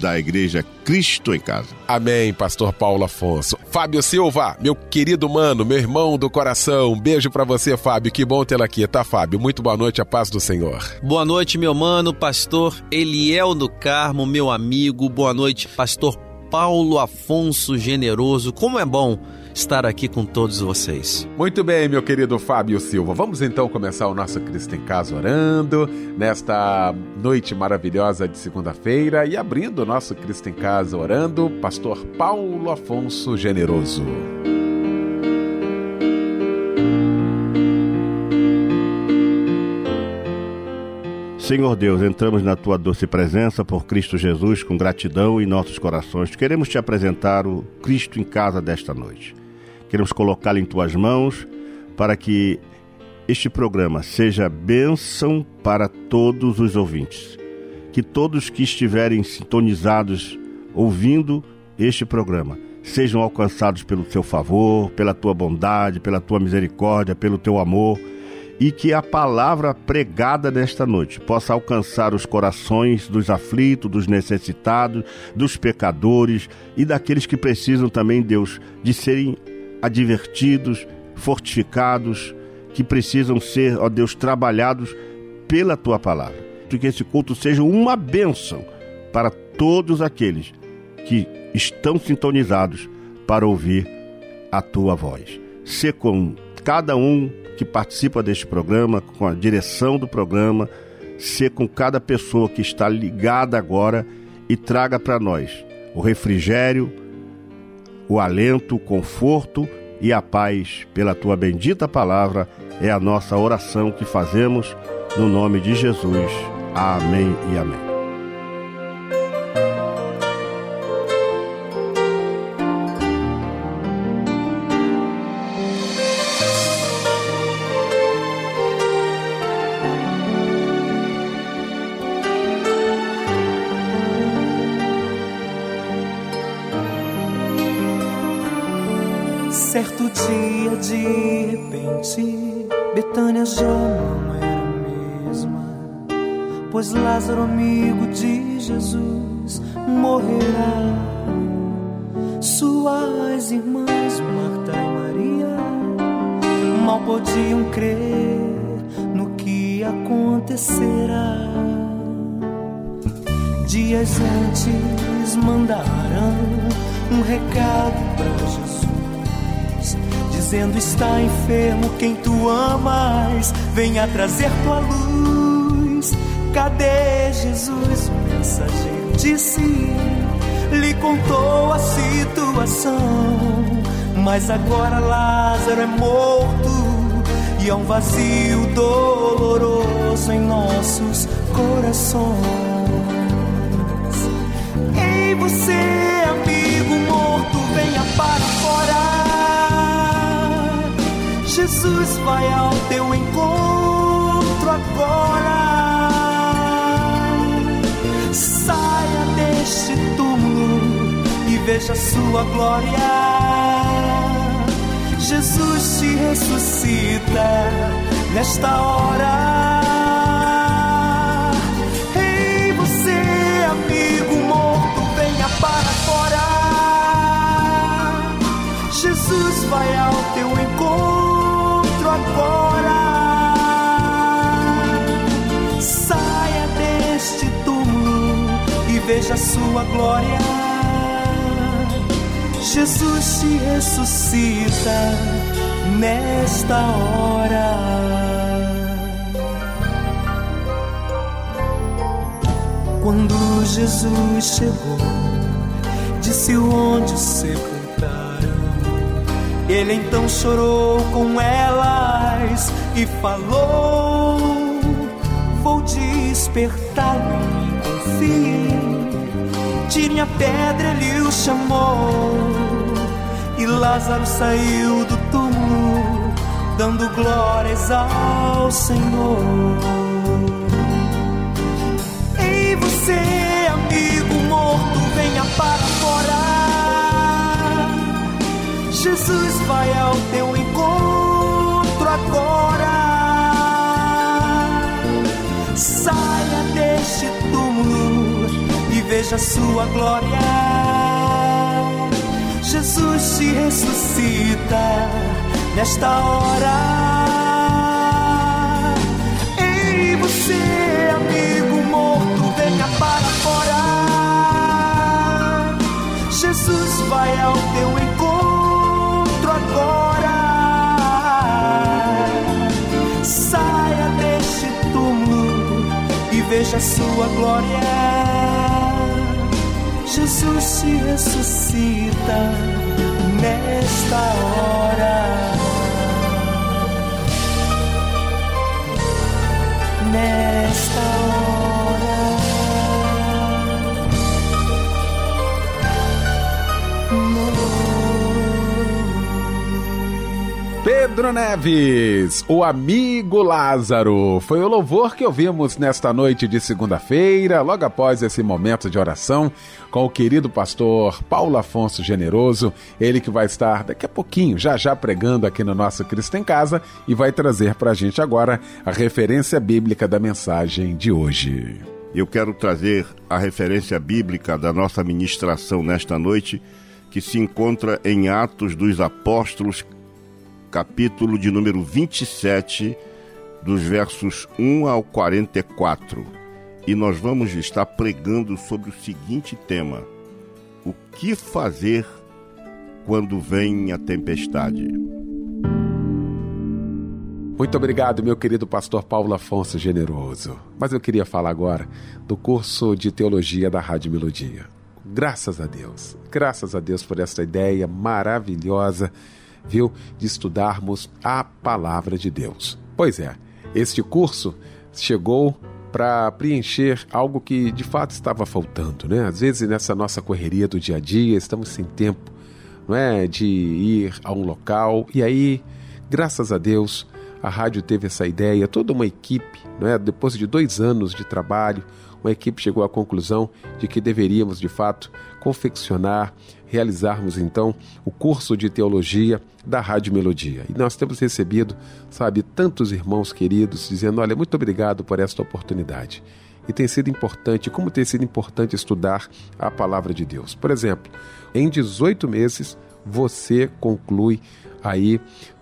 da Igreja Cristo em Casa. Amém, Pastor Paulo Afonso. Fábio Silva, meu querido mano, meu irmão do coração, um beijo para você, Fábio. Que bom tê-lo aqui, tá, Fábio? Muito boa noite, a paz do Senhor. Boa noite, meu mano, Pastor Eliel do Carmo, meu amigo. Boa noite, Pastor Paulo Afonso Generoso. Como é bom estar aqui com todos vocês. Muito bem, meu querido Fábio Silva. Vamos então começar o nosso Cristo em Casa orando nesta noite maravilhosa de segunda-feira e abrindo o nosso Cristo em Casa orando, Pastor Paulo Afonso Generoso. Senhor Deus, entramos na tua doce presença por Cristo Jesus com gratidão em nossos corações. Queremos te apresentar o Cristo em casa desta noite. Queremos colocá-lo em tuas mãos para que este programa seja bênção para todos os ouvintes. Que todos que estiverem sintonizados ouvindo este programa sejam alcançados pelo teu favor, pela tua bondade, pela tua misericórdia, pelo teu amor e que a palavra pregada nesta noite possa alcançar os corações dos aflitos, dos necessitados, dos pecadores e daqueles que precisam também, Deus, de serem advertidos, fortificados, que precisam ser, ó Deus, trabalhados pela tua palavra. Que esse culto seja uma bênção para todos aqueles que estão sintonizados para ouvir a tua voz. Se com cada um que participa deste programa, com a direção do programa, ser com cada pessoa que está ligada agora e traga para nós o refrigério, o alento, o conforto e a paz pela tua bendita palavra é a nossa oração que fazemos no nome de Jesus. Amém e amém. Betânia já não era a mesma, pois Lázaro, amigo de Jesus, morrerá. Suas irmãs, Marta e Maria, mal podiam crer no que acontecerá. Dias antes mandaram um recado para Jesus dizendo está enfermo quem tu amas, venha trazer tua luz. Cadê Jesus? O mensageiro disse, lhe contou a situação. Mas agora Lázaro é morto e há um vazio doloroso em nossos corações. Ei, você, amigo morto, venha para Jesus vai ao teu encontro agora. Saia deste túmulo e veja sua glória. Jesus te ressuscita nesta hora. Ei, você, amigo morto, venha para fora. Jesus veja sua glória. Jesus se ressuscita nesta hora. Quando Jesus chegou, disse onde sepultaram. Ele então chorou com elas e falou: Vou despertá-lo em mim. Tire a pedra, ele o chamou. E Lázaro saiu do túmulo, dando glórias ao Senhor. Ei, você, amigo morto, venha para fora. Jesus vai ao teu encontro agora. Saia veja sua glória. Jesus se ressuscita nesta hora. Ei, você, amigo morto, venha para fora. Jesus vai ao teu encontro agora. Saia deste túmulo e veja sua glória. Jesus se ressuscita nesta hora. Nesta Pedro Neves, o amigo Lázaro. Foi o louvor que ouvimos nesta noite de segunda-feira, logo após esse momento de oração, com o querido pastor Paulo Afonso Generoso, ele que vai estar daqui a pouquinho, já já pregando aqui no nosso Cristo em Casa e vai trazer para a gente agora a referência bíblica da mensagem de hoje. Eu quero trazer a referência bíblica da nossa ministração nesta noite, que se encontra em Atos dos Apóstolos, capítulo de número 27, dos versos 1 ao 44. E nós vamos estar pregando sobre o seguinte tema: O que fazer quando vem a tempestade? Muito obrigado, meu querido pastor Paulo Afonso Generoso. Mas eu queria falar agora do curso de teologia da Rádio Melodia. Graças a Deus, graças a Deus por essa ideia maravilhosa viu, de estudarmos a palavra de Deus. Pois é, este curso chegou para preencher algo que de fato estava faltando, né? Às vezes nessa nossa correria do dia a dia, estamos sem tempo, não é, de ir a um local e aí, graças a Deus, a rádio teve essa ideia, toda uma equipe, não é? Depois de dois anos de trabalho, uma equipe chegou à conclusão de que deveríamos de fato confeccionar realizarmos então o curso de teologia da Rádio Melodia. E nós temos recebido, sabe, tantos irmãos queridos dizendo: olha, muito obrigado por esta oportunidade. E tem sido importante, como tem sido importante estudar a palavra de Deus. Por exemplo, em 18 meses você conclui aí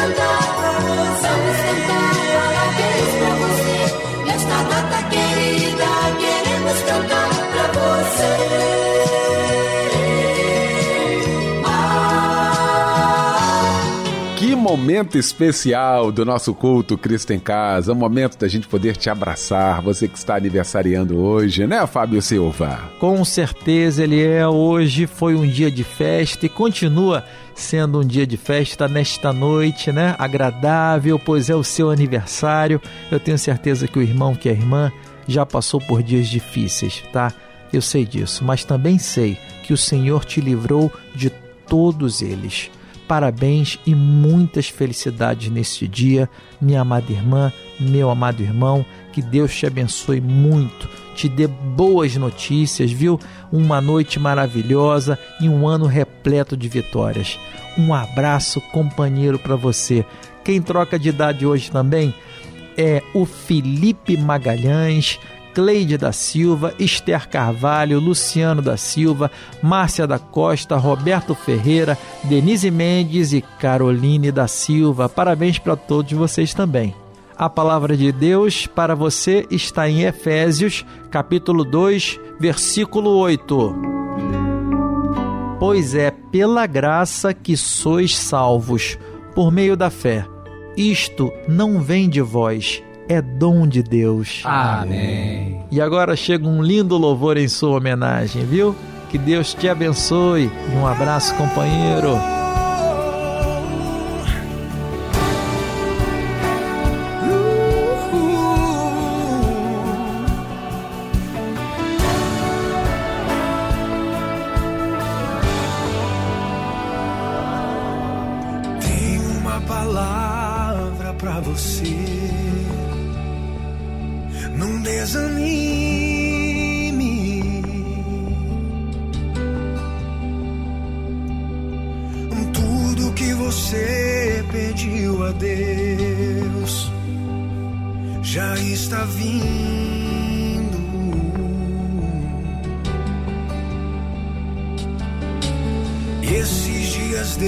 queremos cantar. Vamos cantar, momento especial do nosso culto Cristo em Casa, um momento da gente poder te abraçar, você que está aniversariando hoje, né, Fábio Silva? Com certeza ele é. Hoje foi um dia de festa e continua sendo um dia de festa nesta noite, né? Agradável, pois é o seu aniversário. Eu tenho certeza que o irmão que a irmã já passou por dias difíceis, tá? Eu sei disso, mas também sei que o Senhor te livrou de todos eles. Parabéns e muitas felicidades neste dia, minha amada irmã, meu amado irmão. Que Deus te abençoe muito, te dê boas notícias, viu? Uma noite maravilhosa e um ano repleto de vitórias. Um abraço, companheiro, para você. Quem troca de idade hoje também é o Felipe Magalhães. Cleide da Silva, Esther Carvalho, Luciano da Silva, Márcia da Costa, Roberto Ferreira, Denise Mendes e Caroline da Silva. Parabéns para todos vocês também. A palavra de Deus para você está em Efésios, capítulo 2, versículo 8. Pois é pela graça que sois salvos, por meio da fé. Isto não vem de vós, é dom de Deus. Amém. E agora chega um lindo louvor em sua homenagem, viu? Que Deus te abençoe. Um abraço, companheiro.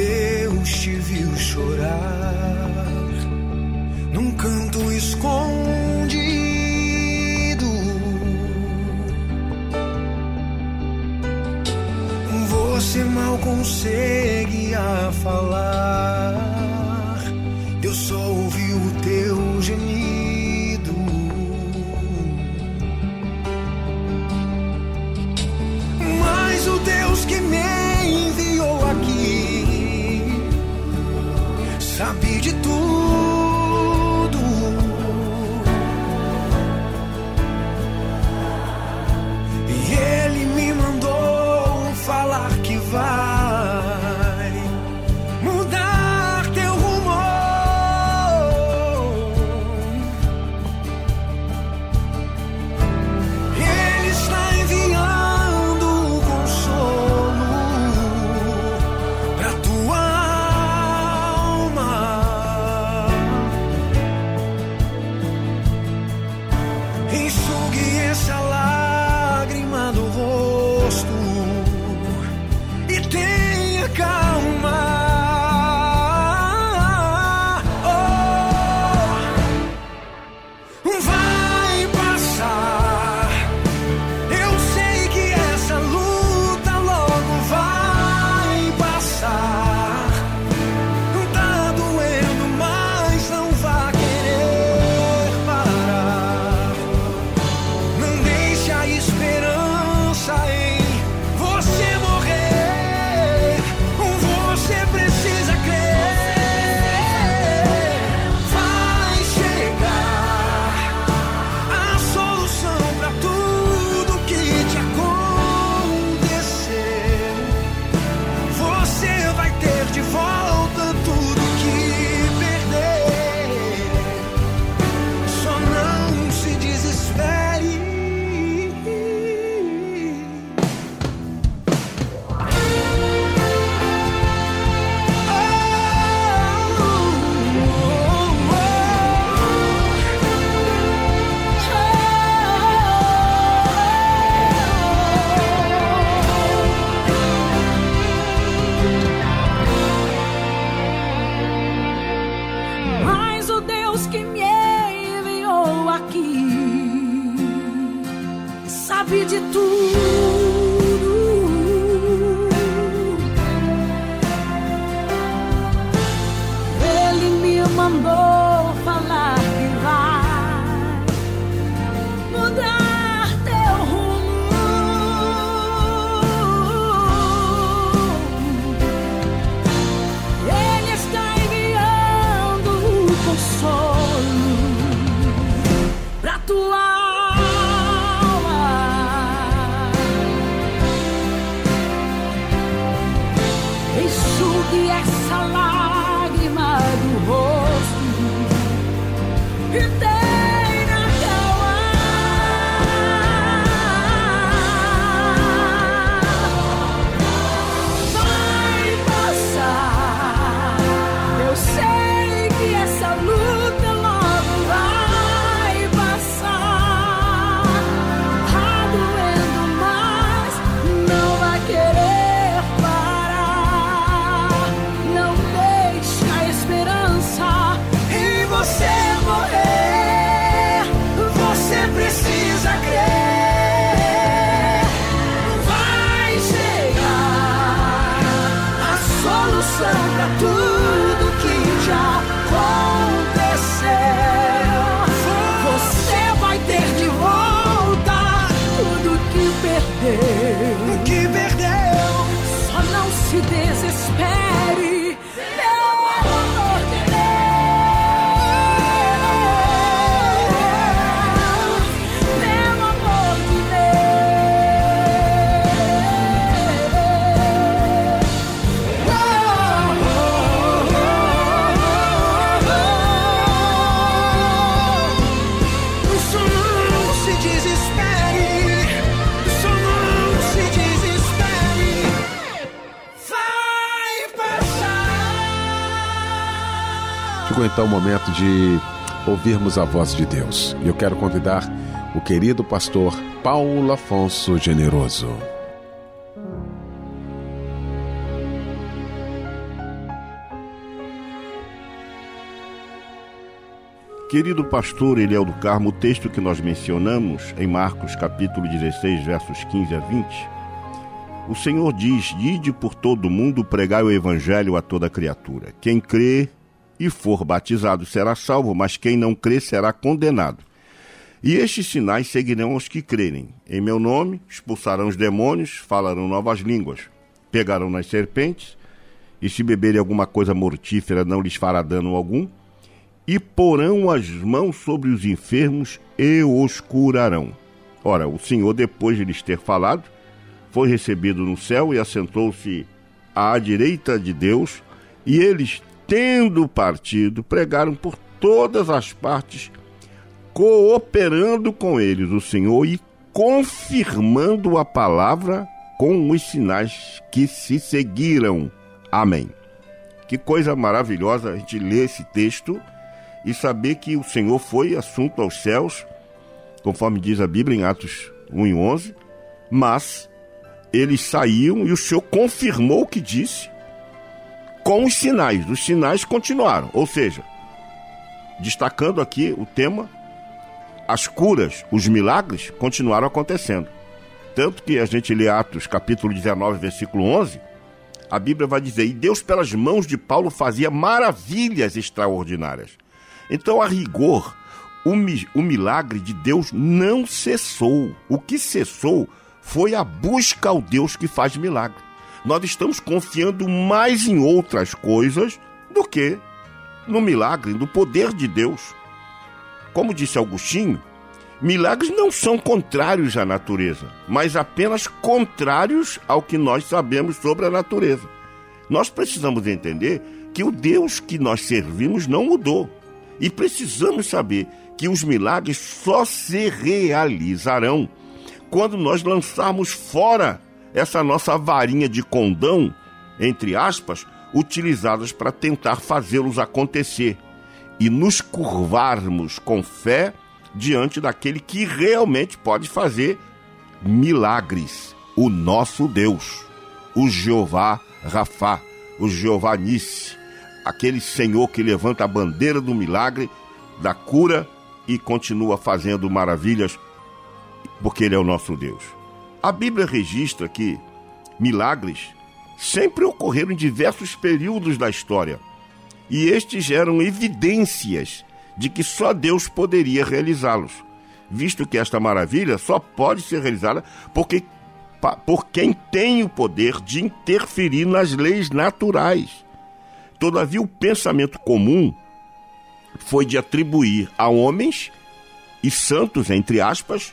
Deus te viu chorar num canto escondido. Você mal conseguia falar, só ouviu o de ouvirmos a voz de Deus. E eu quero convidar o querido pastor Paulo Afonso Generoso. Querido pastor Eliel do Carmo, o texto que nós mencionamos em Marcos capítulo 16, versos 15 a 20, o Senhor diz: Ide por todo o mundo pregai o evangelho a toda criatura. Quem crê e for batizado será salvo, mas quem não crê será condenado. E estes sinais seguirão aos que crerem. Em meu nome expulsarão os demônios, falarão novas línguas, pegarão nas serpentes, e se beberem alguma coisa mortífera não lhes fará dano algum e porão as mãos sobre os enfermos e os curarão. Ora, o Senhor, depois de lhes ter falado, foi recebido no céu e assentou-se à direita de Deus, e eles, tendo partido, pregaram por todas as partes, cooperando com eles o Senhor e confirmando a palavra com os sinais que se seguiram. Amém. Que coisa maravilhosa a gente ler esse texto e saber que o Senhor foi assunto aos céus, conforme diz a Bíblia em Atos 1 e 11, mas eles saíam e o Senhor confirmou o que disse com os sinais. Os sinais continuaram, ou seja, destacando aqui o tema, as curas, os milagres continuaram acontecendo. Tanto que a gente lê Atos capítulo 19, versículo 11, a Bíblia vai dizer: E Deus, pelas mãos de Paulo, fazia maravilhas extraordinárias. Então, a rigor, o, mi o milagre de Deus não cessou. O que cessou foi a busca ao Deus que faz milagre. Nós estamos confiando mais em outras coisas do que no milagre, no poder de Deus. Como disse Agostinho, milagres não são contrários à natureza, mas apenas contrários ao que nós sabemos sobre a natureza. Nós precisamos entender que o Deus que nós servimos não mudou. E precisamos saber que os milagres só se realizarão quando nós lançarmos fora essa nossa varinha de condão, entre aspas, utilizadas para tentar fazê-los acontecer e nos curvarmos com fé diante daquele que realmente pode fazer milagres, o nosso Deus, o Jeová Rafá, o Jeová Nisse, aquele Senhor que levanta a bandeira do milagre, da cura e continua fazendo maravilhas, porque Ele é o nosso Deus. A Bíblia registra que milagres sempre ocorreram em diversos períodos da história, e estes eram evidências de que só Deus poderia realizá-los, visto que esta maravilha só pode ser realizada porque, por quem tem o poder de interferir nas leis naturais. Todavia, o pensamento comum foi de atribuir a homens e santos, entre aspas,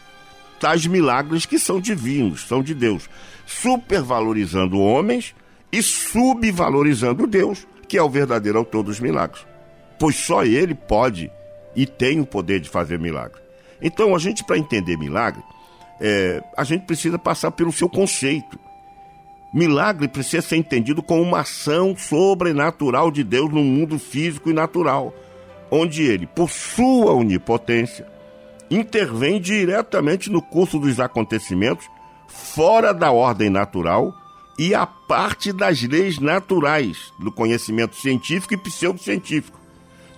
tais milagres que são divinos, são de Deus, supervalorizando homens e subvalorizando Deus, que é o verdadeiro autor dos milagres. Pois só ele pode e tem o poder de fazer milagre. Então, a gente, para entender milagre, é, a gente precisa passar pelo seu conceito. Milagre precisa ser entendido como uma ação sobrenatural de Deus no mundo físico e natural, onde ele, por sua onipotência, intervém diretamente no curso dos acontecimentos, fora da ordem natural e a parte das leis naturais do conhecimento científico e pseudocientífico,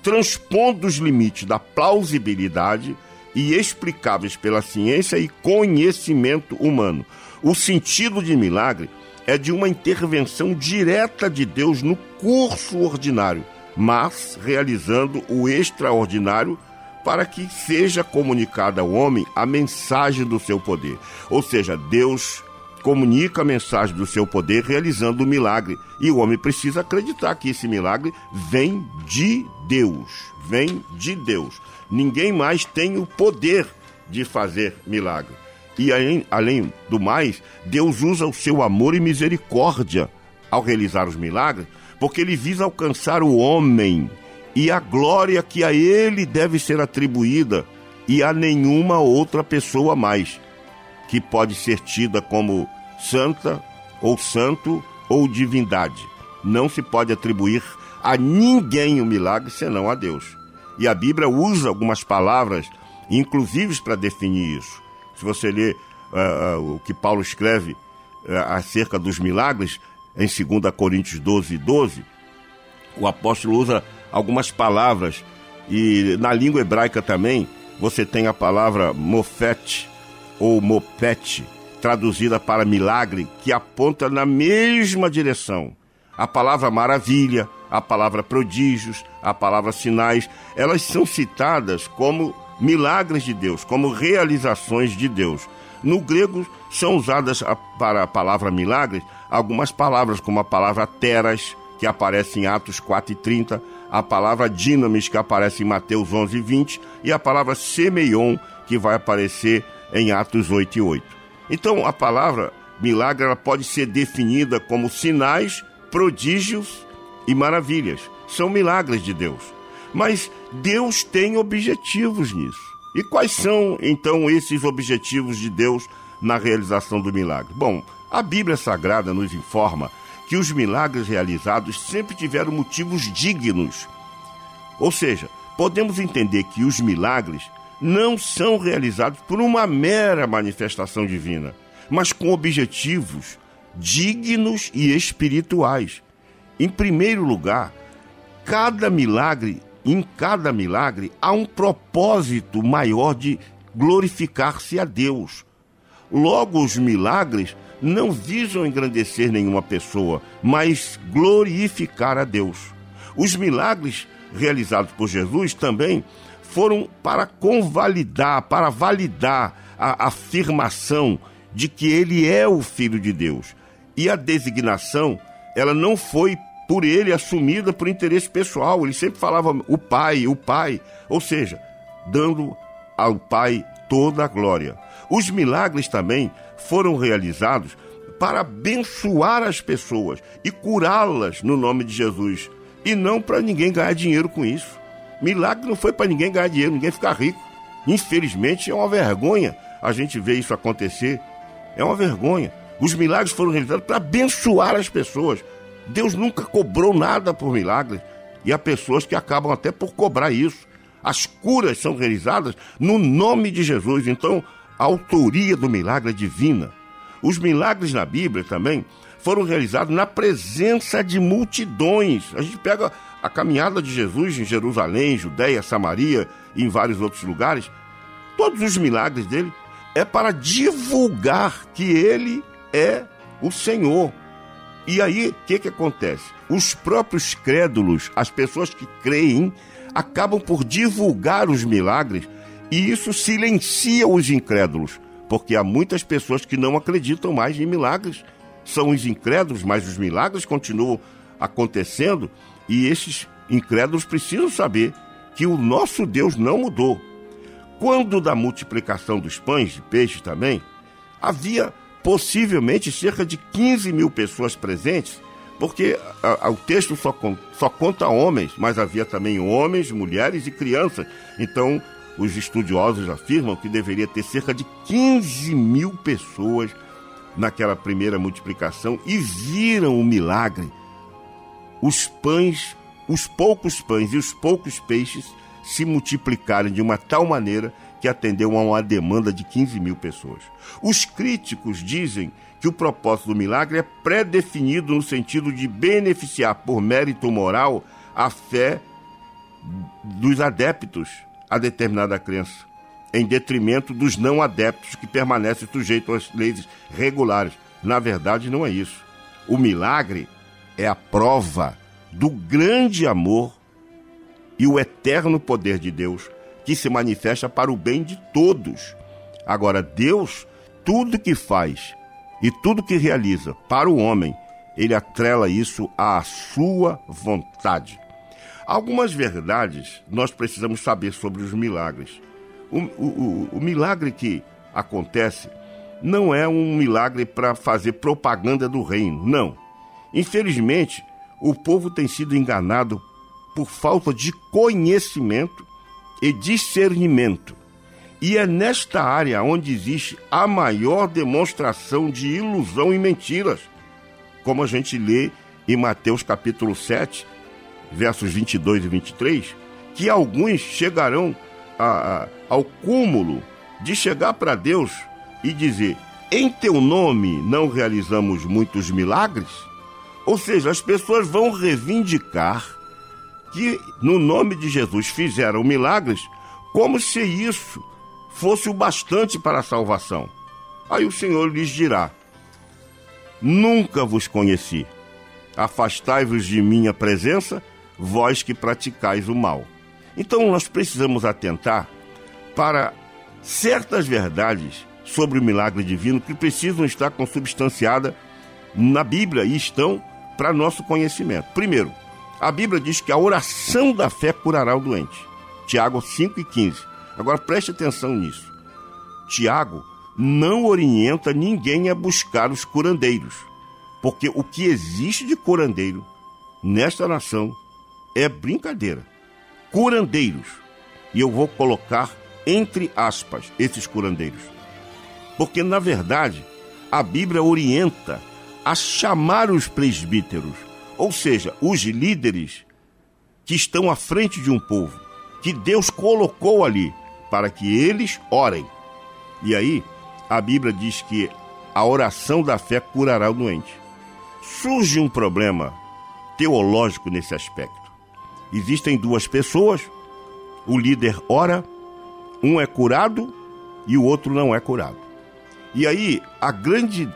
transpondo os limites da plausibilidade e explicáveis pela ciência e conhecimento humano. O sentido de milagre é de uma intervenção direta de Deus no curso ordinário, mas realizando o extraordinário para que seja comunicada ao homem a mensagem do seu poder. Ou seja, Deus comunica a mensagem do seu poder realizando o milagre. E o homem precisa acreditar que esse milagre vem de Deus. Vem de Deus. Ninguém mais tem o poder de fazer milagre. E além, além do mais, Deus usa o seu amor e misericórdia ao realizar os milagres, porque ele visa alcançar o homem e a glória que a ele deve ser atribuída e a nenhuma outra pessoa mais, que pode ser tida como santa ou santo ou divindade. Não se pode atribuir a ninguém o milagre senão a Deus. E a Bíblia usa algumas palavras, inclusive para definir isso. Se você ler uh, uh, o que Paulo escreve uh, acerca dos milagres, em 2 Coríntios 12, 12, o apóstolo usa algumas palavras, e na língua hebraica também, você tem a palavra mofete ou mopete, traduzida para milagre, que aponta na mesma direção. A palavra maravilha, a palavra prodígios, a palavra sinais, elas são citadas como milagres de Deus, como realizações de Deus. No grego são usadas para a palavra milagres algumas palavras, como a palavra teras, que aparece em Atos 4 e 30, a palavra dinamis, que aparece em Mateus 11 e 20, e a palavra semeion, que vai aparecer em Atos 8 e 8. Então, a palavra milagre ela pode ser definida como sinais, prodígios e maravilhas. São milagres de Deus. Mas Deus tem objetivos nisso. E quais são, então, esses objetivos de Deus na realização do milagre? Bom, a Bíblia Sagrada nos informa que os milagres realizados sempre tiveram motivos dignos. Ou seja, podemos entender que os milagres não são realizados por uma mera manifestação divina, mas com objetivos dignos e espirituais. Em primeiro lugar, cada milagre em cada milagre há um propósito maior de glorificar-se a Deus. Logo, os milagres não visam engrandecer nenhuma pessoa, mas glorificar a Deus. Os milagres realizados por Jesus também foram para convalidar, para validar a afirmação de que ele é o Filho de Deus. E a designação, ela não foi por ele assumida por interesse pessoal. Ele sempre falava o Pai, o Pai, ou seja, dando ao Pai toda a glória. Os milagres também foram realizados para abençoar as pessoas e curá-las no nome de Jesus, e não para ninguém ganhar dinheiro com isso. Milagre não foi para ninguém ganhar dinheiro, ninguém ficar rico. Infelizmente é uma vergonha a gente ver isso acontecer. É uma vergonha. Os milagres foram realizados para abençoar as pessoas, Deus nunca cobrou nada por milagres e há pessoas que acabam até por cobrar isso. As curas são realizadas no nome de Jesus, então a autoria do milagre é divina. Os milagres na Bíblia também foram realizados na presença de multidões. A gente pega a caminhada de Jesus em Jerusalém, Judéia, Samaria e em vários outros lugares. Todos os milagres dele é para divulgar que ele é o Senhor. E aí, o que, que acontece? Os próprios crédulos, as pessoas que creem, acabam por divulgar os milagres e isso silencia os incrédulos, porque há muitas pessoas que não acreditam mais em milagres. São os incrédulos, mas os milagres continuam acontecendo e esses incrédulos precisam saber que o nosso Deus não mudou. Quando da multiplicação dos pães e peixes também, havia possivelmente cerca de 15 mil pessoas presentes, Porque a, a, o texto só, só conta homens, mas havia também homens, mulheres e crianças. Então, os estudiosos afirmam que deveria ter cerca de 15 mil pessoas naquela primeira multiplicação e viram o milagre. Os pães, os poucos pães e os poucos peixes se multiplicarem de uma tal maneira que atendeu a uma demanda de 15 mil pessoas. Os críticos dizem que o propósito do milagre é pré-definido no sentido de beneficiar por mérito moral a fé dos adeptos a determinada crença, em detrimento dos não adeptos que permanecem sujeitos às leis regulares. Na verdade, não é isso. O milagre é a prova do grande amor e o eterno poder de Deus que se manifesta para o bem de todos. Agora, Deus, tudo que faz e tudo que realiza para o homem, ele atrela isso à sua vontade. Algumas verdades nós precisamos saber sobre os milagres. O, o, o, o milagre que acontece não é um milagre para fazer propaganda do reino, não. Infelizmente, o povo tem sido enganado por falta de conhecimento e discernimento. E é nesta área onde existe a maior demonstração de ilusão e mentiras, como a gente lê em Mateus capítulo 7, versos 22 e 23, que alguns chegarão a, a, ao cúmulo de chegar para Deus e dizer: Em teu nome não realizamos muitos milagres? Ou seja, as pessoas vão reivindicar que no nome de Jesus fizeram milagres, como se isso fosse o bastante para a salvação. Aí o Senhor lhes dirá: Nunca vos conheci. Afastai-vos de minha presença, vós que praticais o mal. Então nós precisamos atentar para certas verdades sobre o milagre divino que precisam estar consubstanciadas na Bíblia e estão para nosso conhecimento. Primeiro, a Bíblia diz que a oração da fé curará o doente. Tiago 5 e 15. Agora preste atenção nisso. Tiago não orienta ninguém a buscar os curandeiros, porque o que existe de curandeiro nesta nação é brincadeira. Curandeiros. E eu vou colocar entre aspas esses curandeiros. Porque na verdade, a Bíblia orienta a chamar os presbíteros ou seja, os líderes que estão à frente de um povo, que Deus colocou ali para que eles orem. E aí, a Bíblia diz que a oração da fé curará o doente. Surge um problema teológico nesse aspecto. Existem duas pessoas, o líder ora, um é curado e o outro não é curado. E aí, a grande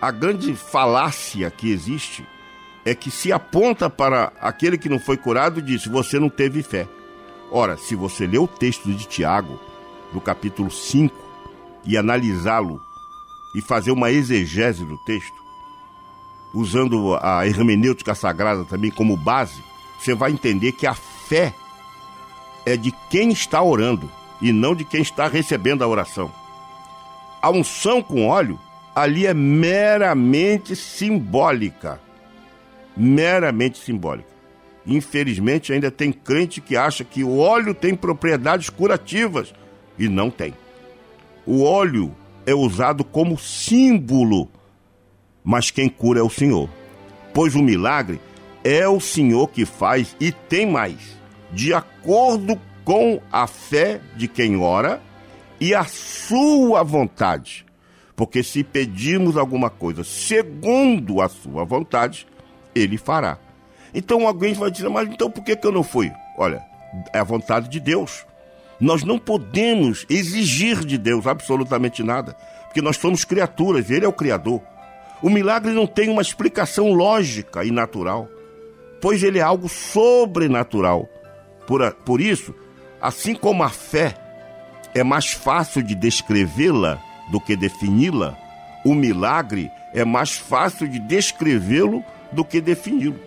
a grande falácia que existe é que se aponta para aquele que não foi curado e diz: Você não teve fé. Ora, se você ler o texto de Tiago, no capítulo 5, e analisá-lo e fazer uma exegese do texto, usando a hermenêutica sagrada também como base, você vai entender que a fé é de quem está orando e não de quem está recebendo a oração. A unção com óleo ali é meramente simbólica meramente simbólica. Infelizmente, ainda tem crente que acha que o óleo tem propriedades curativas e não tem. O óleo é usado como símbolo, mas quem cura é o Senhor. Pois o milagre é o Senhor que faz e tem mais, de acordo com a fé de quem ora e a sua vontade. Porque se pedirmos alguma coisa segundo a sua vontade, ele fará. Então alguém vai dizer, mas então por que, que eu não fui? Olha, é a vontade de Deus. Nós não podemos exigir de Deus absolutamente nada, porque nós somos criaturas, Ele é o Criador. O milagre não tem uma explicação lógica e natural, pois ele é algo sobrenatural. Por, por isso, assim como a fé é mais fácil de descrevê-la do que defini-la, o milagre é mais fácil de descrevê-lo do que defini-lo.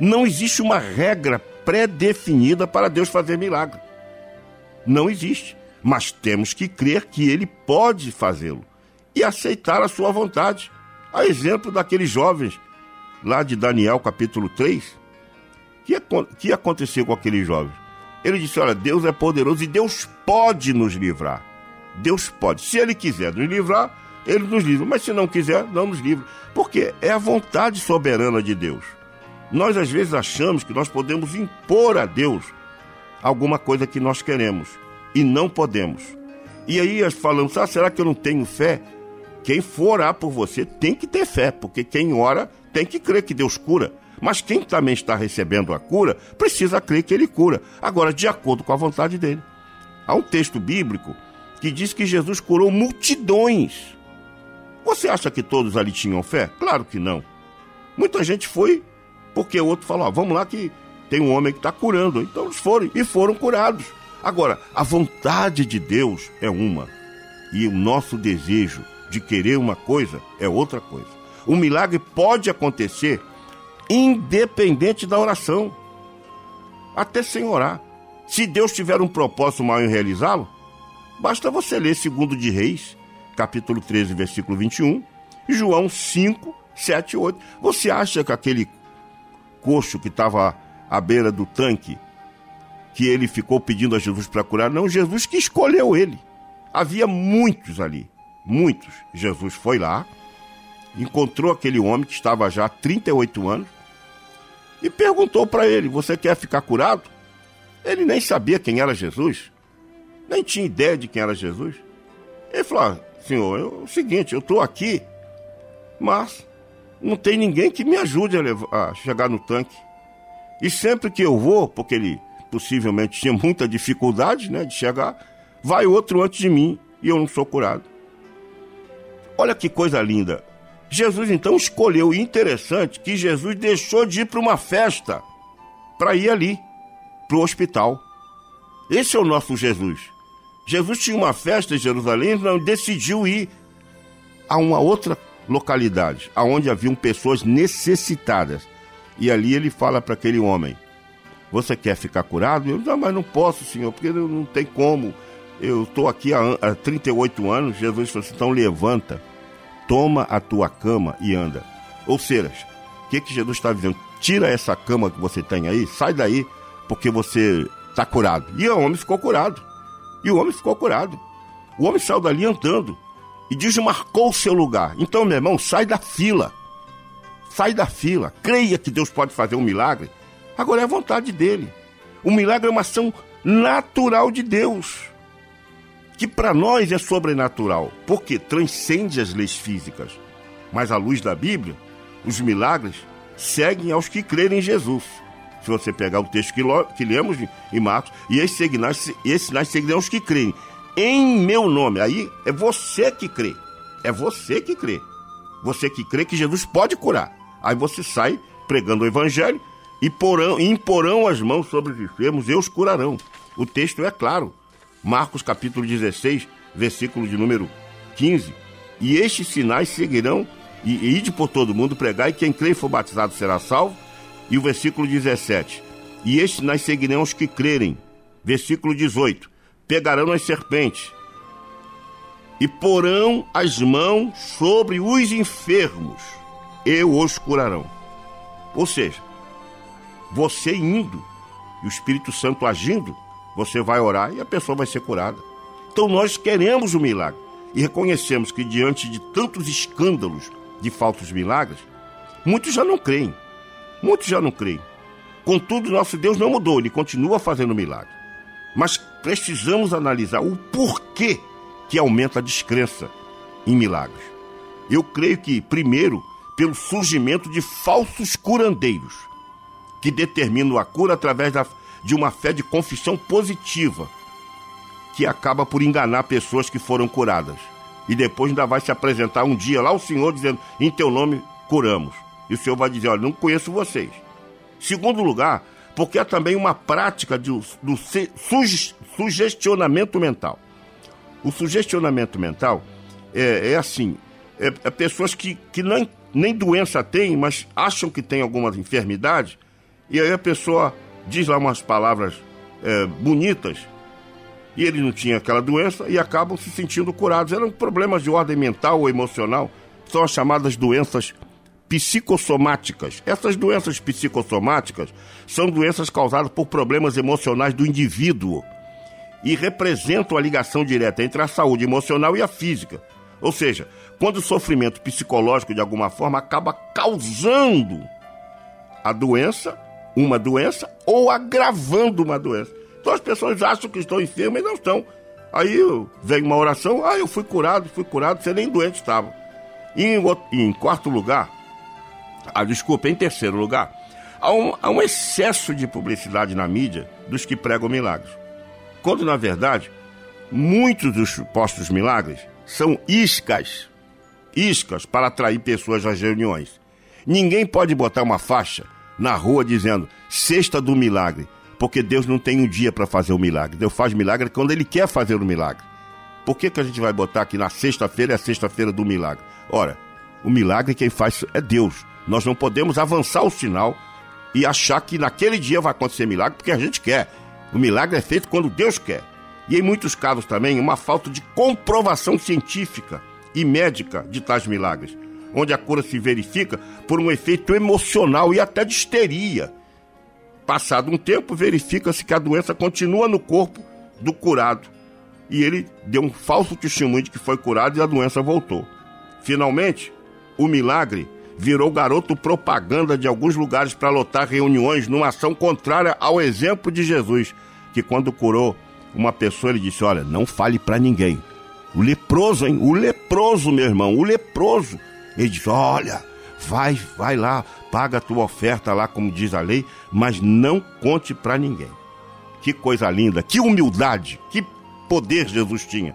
Não existe uma regra pré-definida para Deus fazer milagre. Não existe. Mas temos que crer que Ele pode fazê-lo e aceitar a sua vontade. A exemplo daqueles jovens lá de Daniel, capítulo 3, que, que aconteceu com aqueles jovens? Ele disse: Olha, Deus é poderoso e Deus pode nos livrar. Deus pode. Se Ele quiser nos livrar, Ele nos livra. Mas se não quiser, não nos livra. Porque é a vontade soberana de Deus. Nós às vezes achamos que nós podemos impor a Deus alguma coisa que nós queremos e não podemos. E aí falamos: ah, será que eu não tenho fé? Quem for orar por você tem que ter fé, porque quem ora tem que crer que Deus cura. Mas quem também está recebendo a cura precisa crer que ele cura. Agora, de acordo com a vontade dele. Há um texto bíblico que diz que Jesus curou multidões. Você acha que todos ali tinham fé? Claro que não. Muita gente foi porque o outro falou: ah, vamos lá que tem um homem que está curando. Então eles foram e foram curados. Agora, a vontade de Deus é uma e o nosso desejo de querer uma coisa é outra coisa. O milagre pode acontecer independente da oração, até sem orar. Se Deus tiver um propósito maior em realizá-lo, basta você ler 2 de Reis, capítulo 13, versículo 21, e João 5, 7 e 8. Você acha que aquele coxo que estava à beira do tanque, que ele ficou pedindo a Jesus para curar? Não, Jesus que escolheu ele. Havia muitos ali, muitos. Jesus foi lá, encontrou aquele homem que estava já há 38 anos, e perguntou para ele: Você quer ficar curado? Ele nem sabia quem era Jesus, nem tinha ideia de quem era Jesus. Ele falou: ah, Senhor, é o seguinte, eu estou aqui, mas não tem ninguém que me ajude a, levar, a chegar no tanque. E sempre que eu vou, porque ele possivelmente tinha muita dificuldade né, de chegar, vai outro antes de mim e eu não sou curado. Olha que coisa linda. Jesus então escolheu, interessante, que Jesus deixou de ir para uma festa para ir ali, para o hospital. Esse é o nosso Jesus. Jesus tinha uma festa em Jerusalém, então decidiu ir a uma outra localidade, aonde haviam pessoas necessitadas. E ali ele fala para aquele homem: Você quer ficar curado? Eu, não, mas não posso, senhor, porque não tem como. Eu estou aqui há, há 38 anos. Jesus falou assim: então levanta toma a tua cama e anda. Ou seja, o que, que Jesus está dizendo? Tira essa cama que você tem aí, sai daí, porque você está curado. E o homem ficou curado. E o homem ficou curado. O homem saiu dali andando e desmarcou o seu lugar. Então, meu irmão, sai da fila. Sai da fila. Creia que Deus pode fazer um milagre. Agora é a vontade dele. O milagre é uma ação natural de Deus que para nós é sobrenatural, porque transcende as leis físicas. Mas à luz da Bíblia, os milagres seguem aos que crerem em Jesus. Se você pegar o texto que, que lemos em Marcos, e esses sinais, esses sinais seguirão aos que creem em meu nome. Aí é você que crê. É você que crê. Você que crê que Jesus pode curar. Aí você sai pregando o evangelho e porão, imporão as mãos sobre os enfermos e os curarão. O texto é claro. Marcos capítulo 16, versículo de número 15. E estes sinais seguirão, e, e ide por todo mundo pregar, e quem crê e for batizado será salvo. E o versículo 17. E estes sinais seguirão os que crerem. Versículo 18. Pegarão as serpentes e porão as mãos sobre os enfermos e os curarão. Ou seja, você indo e o Espírito Santo agindo, você vai orar e a pessoa vai ser curada. Então nós queremos o milagre e reconhecemos que diante de tantos escândalos de falsos milagres, muitos já não creem. Muitos já não creem. Contudo, nosso Deus não mudou, ele continua fazendo milagre. Mas precisamos analisar o porquê que aumenta a descrença em milagres. Eu creio que, primeiro, pelo surgimento de falsos curandeiros, que determinam a cura através da de uma fé de confissão positiva, que acaba por enganar pessoas que foram curadas. E depois ainda vai se apresentar um dia lá o Senhor dizendo: Em teu nome curamos. E o Senhor vai dizer: Olha, não conheço vocês. Segundo lugar, porque há também uma prática de, do sugestionamento mental. O sugestionamento mental é, é assim: é, é, pessoas que, que nem, nem doença têm, mas acham que tem algumas enfermidades, e aí a pessoa diz lá umas palavras é, bonitas, e ele não tinha aquela doença e acabam se sentindo curados. Eram problemas de ordem mental ou emocional, são as chamadas doenças psicossomáticas. Essas doenças psicossomáticas são doenças causadas por problemas emocionais do indivíduo e representam a ligação direta entre a saúde emocional e a física. Ou seja, quando o sofrimento psicológico de alguma forma acaba causando a doença, uma doença, ou agravando uma doença. Então as pessoas acham que estão enfermas e não estão. Aí vem uma oração, ah, eu fui curado, fui curado, você nem doente estava. E em, em quarto lugar, ah, desculpa, em terceiro lugar, há um, há um excesso de publicidade na mídia dos que pregam milagres. Quando, na verdade, muitos dos supostos milagres são iscas, iscas para atrair pessoas às reuniões. Ninguém pode botar uma faixa na rua dizendo Sexta do Milagre, porque Deus não tem um dia para fazer o milagre. Deus faz milagre quando Ele quer fazer o milagre. Por que, que a gente vai botar aqui na sexta-feira é a sexta-feira do milagre? Ora, o milagre quem faz é Deus. Nós não podemos avançar o sinal e achar que naquele dia vai acontecer milagre porque a gente quer. O milagre é feito quando Deus quer. E em muitos casos também uma falta de comprovação científica e médica de tais milagres, onde a cura se verifica por um efeito emocional e até de histeria. Passado um tempo, verifica-se que a doença continua no corpo do curado e ele deu um falso testemunho de que foi curado e a doença voltou. Finalmente, o milagre virou garoto propaganda de alguns lugares para lotar reuniões numa ação contrária ao exemplo de Jesus, que quando curou uma pessoa ele disse: "Olha, não fale para ninguém". O leproso, hein? O leproso, meu irmão, o leproso. Ele disse: "Olha, vai, vai lá, paga a tua oferta lá como diz a lei, mas não conte para ninguém". Que coisa linda, que humildade, que poder Jesus tinha.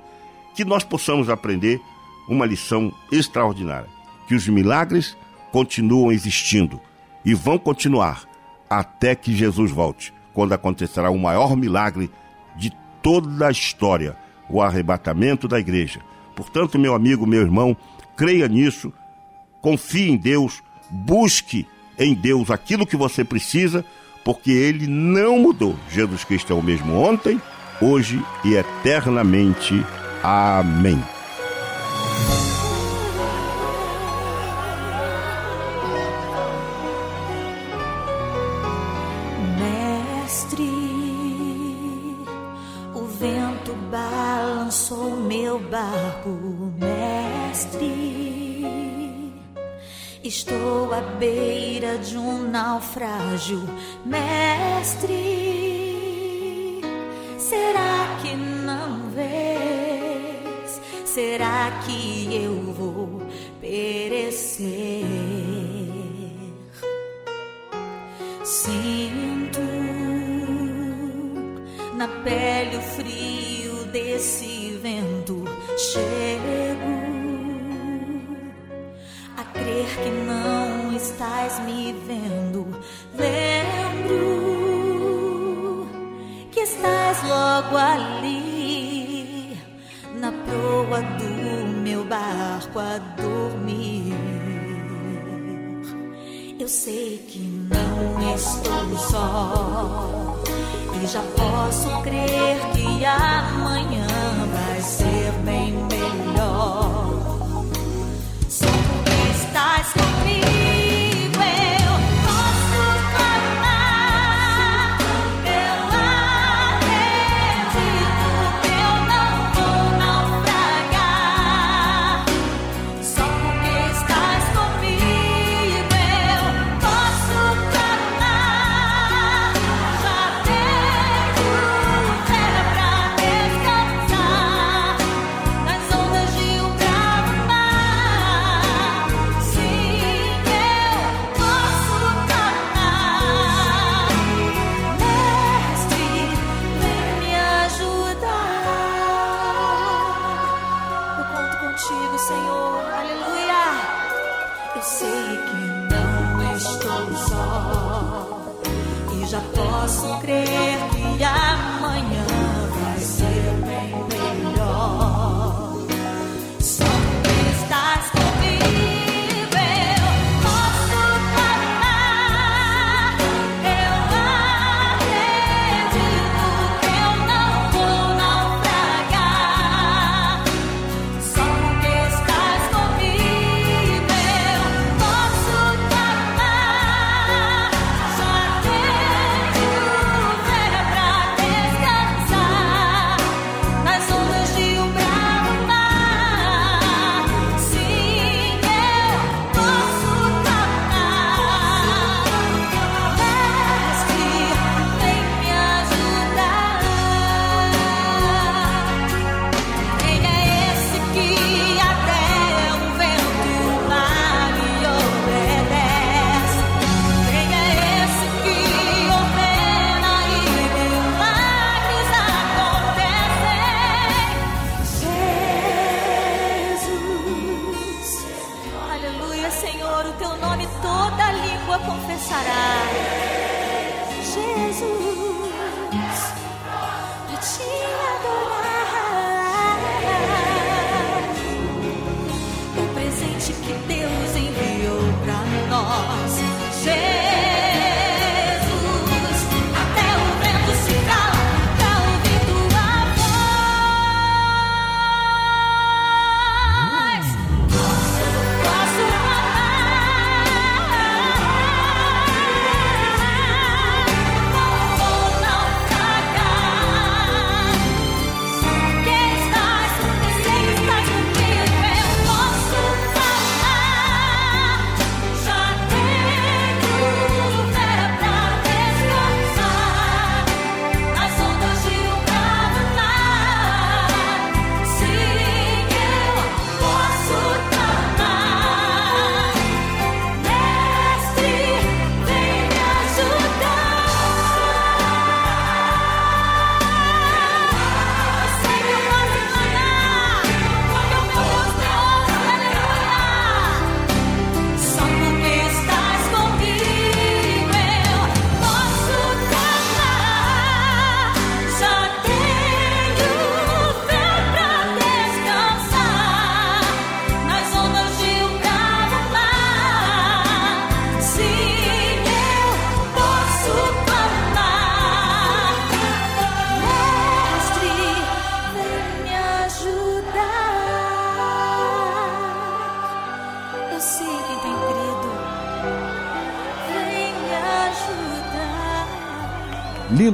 Que nós possamos aprender uma lição extraordinária, que os milagres continuam existindo e vão continuar até que Jesus volte, quando acontecerá o maior milagre de toda a história, o arrebatamento da igreja. Portanto, meu amigo, meu irmão, creia nisso, confie em Deus, busque em Deus aquilo que você precisa, porque ele não mudou. Jesus Cristo é o mesmo ontem, hoje e eternamente. Amém. barco, mestre. Estou à beira de um naufrágio, mestre. Será que não vês? Será que eu vou perecer? Sinto na pele o frio desse vento chego estás me vendo. Lembro que estás logo ali na proa do meu barco a dormir. Eu sei que não estou só e já posso crer que amanhã vai ser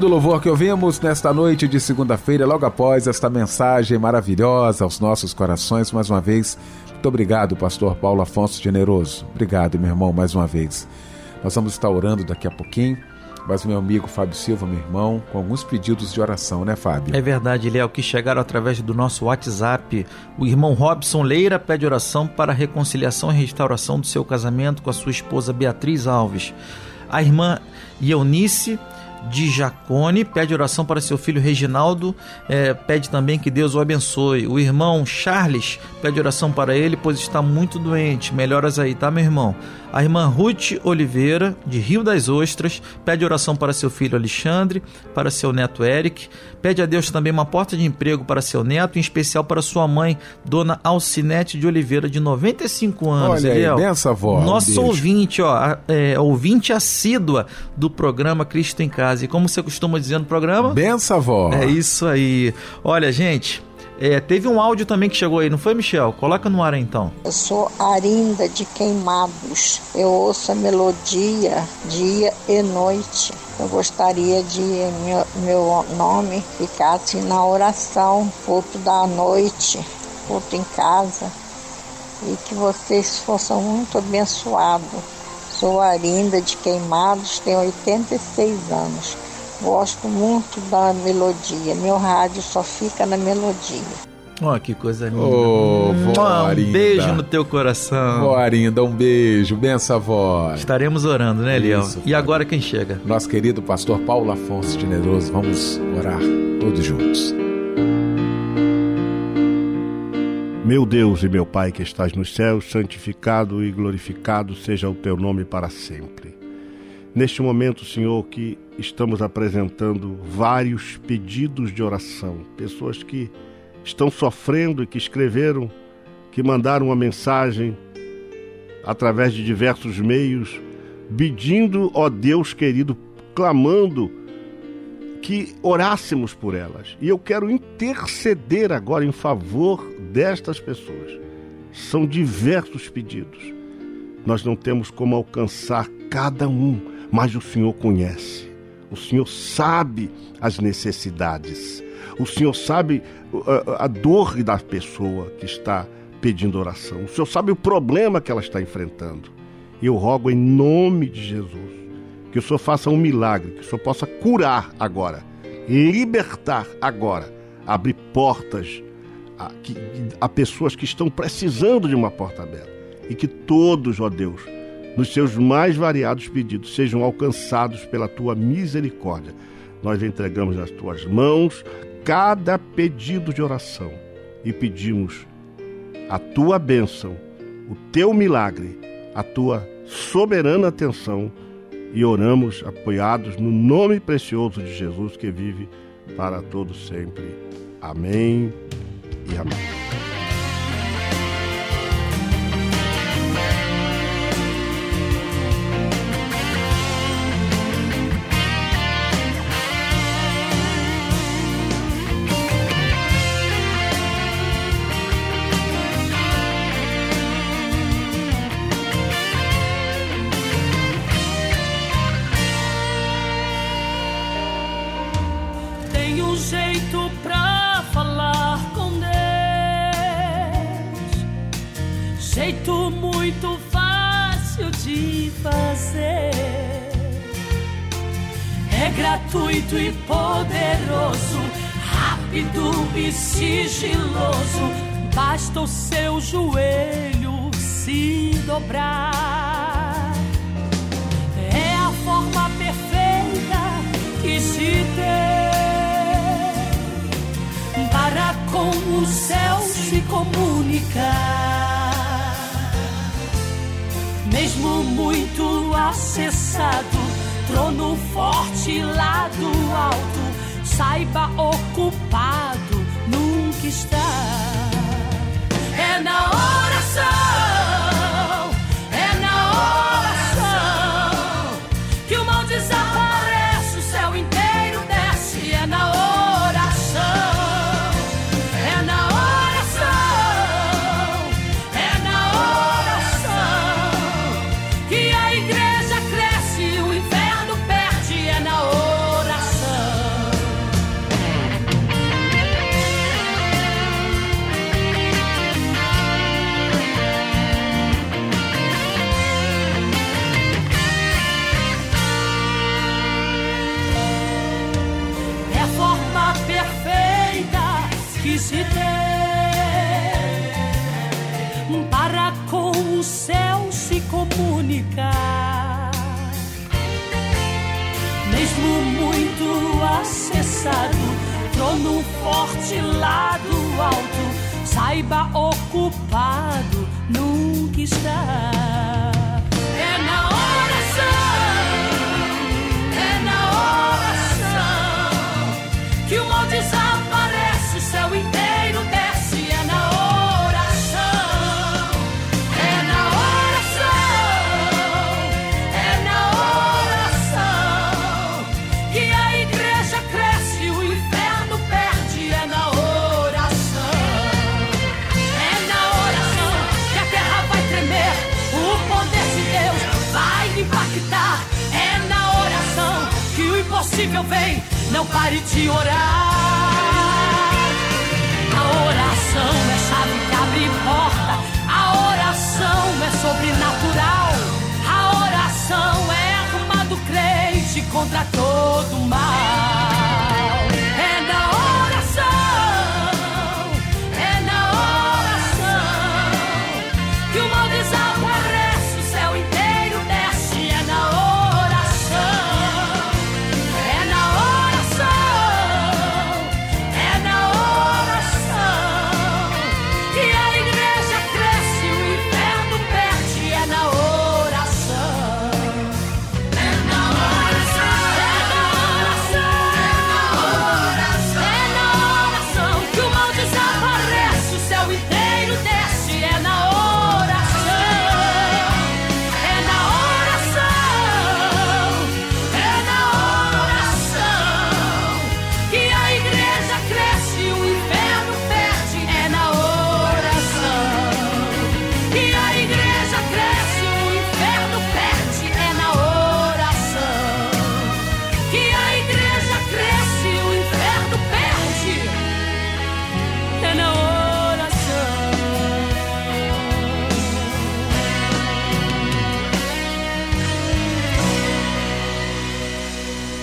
louvor que ouvimos nesta noite de segunda-feira, logo após esta mensagem maravilhosa aos nossos corações. Mais uma vez, muito obrigado, pastor Paulo Afonso Generoso. Obrigado, meu irmão, mais uma vez. Nós vamos estar orando daqui a pouquinho, mas meu amigo Fábio Silva, meu irmão, com alguns pedidos de oração, né, Fábio? É verdade, Léo, que chegaram através do nosso WhatsApp. O irmão Robson Leira pede oração para a reconciliação e restauração do seu casamento com a sua esposa Beatriz Alves. A irmã Eunice de Jacone pede oração para seu filho Reginaldo, eh, pede também que Deus o abençoe. O irmão Charles pede oração para ele, pois está muito doente. Melhoras aí, tá, meu irmão? A irmã Ruth Oliveira, de Rio das Ostras, pede oração para seu filho Alexandre, para seu neto Eric. Pede a Deus também uma porta de emprego para seu neto, em especial para sua mãe, dona Alcinete de Oliveira, de 95 anos. Olha aí, Eliel. benção, vó. Um Nosso beijo. ouvinte, ó, é, ouvinte assídua do programa Cristo em Casa. E como você costuma dizer no programa? Benção, vó. É isso aí. Olha, gente, é, teve um áudio também que chegou aí, não foi, Michel? Coloca no ar então. Eu sou Arinda de Queimados. Eu ouço a melodia dia e noite. Eu gostaria de meu, meu nome ficasse na oração, culto da noite, culto em casa. E que vocês fossem muito abençoados. Sou Arinda de Queimados, tenho 86 anos. Gosto muito da melodia. Meu rádio só fica na melodia. Ó, que coisa linda. Ô, vó um beijo no teu coração. Vó Arinda, um beijo. Benção, vó. Estaremos orando, né, Eliel? Isso, E agora quem chega? Nosso querido pastor Paulo Afonso Generoso. Vamos orar todos juntos. Meu Deus e meu Pai que estás nos céus, santificado e glorificado seja o teu nome para sempre. Neste momento, Senhor, que estamos apresentando vários pedidos de oração, pessoas que estão sofrendo e que escreveram, que mandaram uma mensagem através de diversos meios, pedindo, ó Deus querido, clamando que orássemos por elas. E eu quero interceder agora em favor destas pessoas. São diversos pedidos. Nós não temos como alcançar cada um, mas o Senhor conhece. O Senhor sabe as necessidades. O Senhor sabe uh, a dor da pessoa que está pedindo oração. O Senhor sabe o problema que ela está enfrentando. E eu rogo em nome de Jesus que o Senhor faça um milagre, que o Senhor possa curar agora, libertar agora, abrir portas a, a pessoas que estão precisando de uma porta aberta. E que todos, ó Deus, nos seus mais variados pedidos sejam alcançados pela tua misericórdia. Nós entregamos nas tuas mãos cada pedido de oração e pedimos a tua bênção, o teu milagre, a tua soberana atenção e oramos apoiados no nome precioso de Jesus que vive para todos sempre. Amém e amém. única, Mesmo muito acessado, trono forte lado alto, saiba ocupado, nunca está. É na oração. cansado, trono forte, lado alto, saiba ocupado, nunca está. impossível vem, não pare de orar. A oração é chave que abre porta, a oração é sobrenatural, a oração é arma do crente contra todo mal.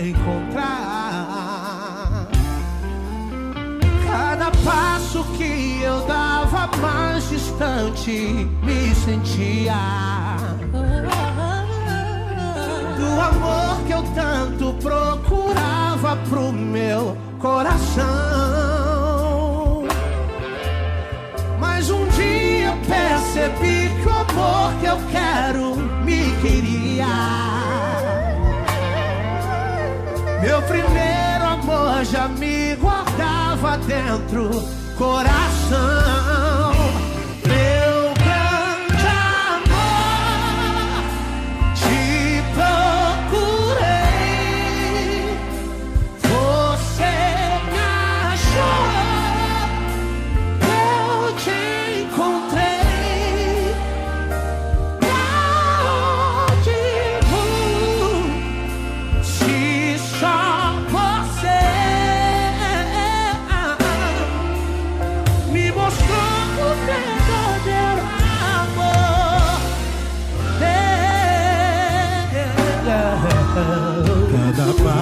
Encontrar. Cada passo que eu dava mais distante, me sentia. Do amor que eu tanto procurava pro meu coração. Mas um dia percebi que o amor que eu quero me queria. Meu primeiro amor já me guardava dentro coração.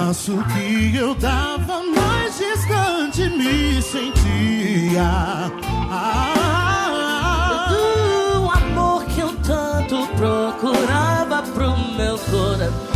Passo que eu dava mais distante me sentia. Ah, do amor que eu tanto procurava pro meu coração.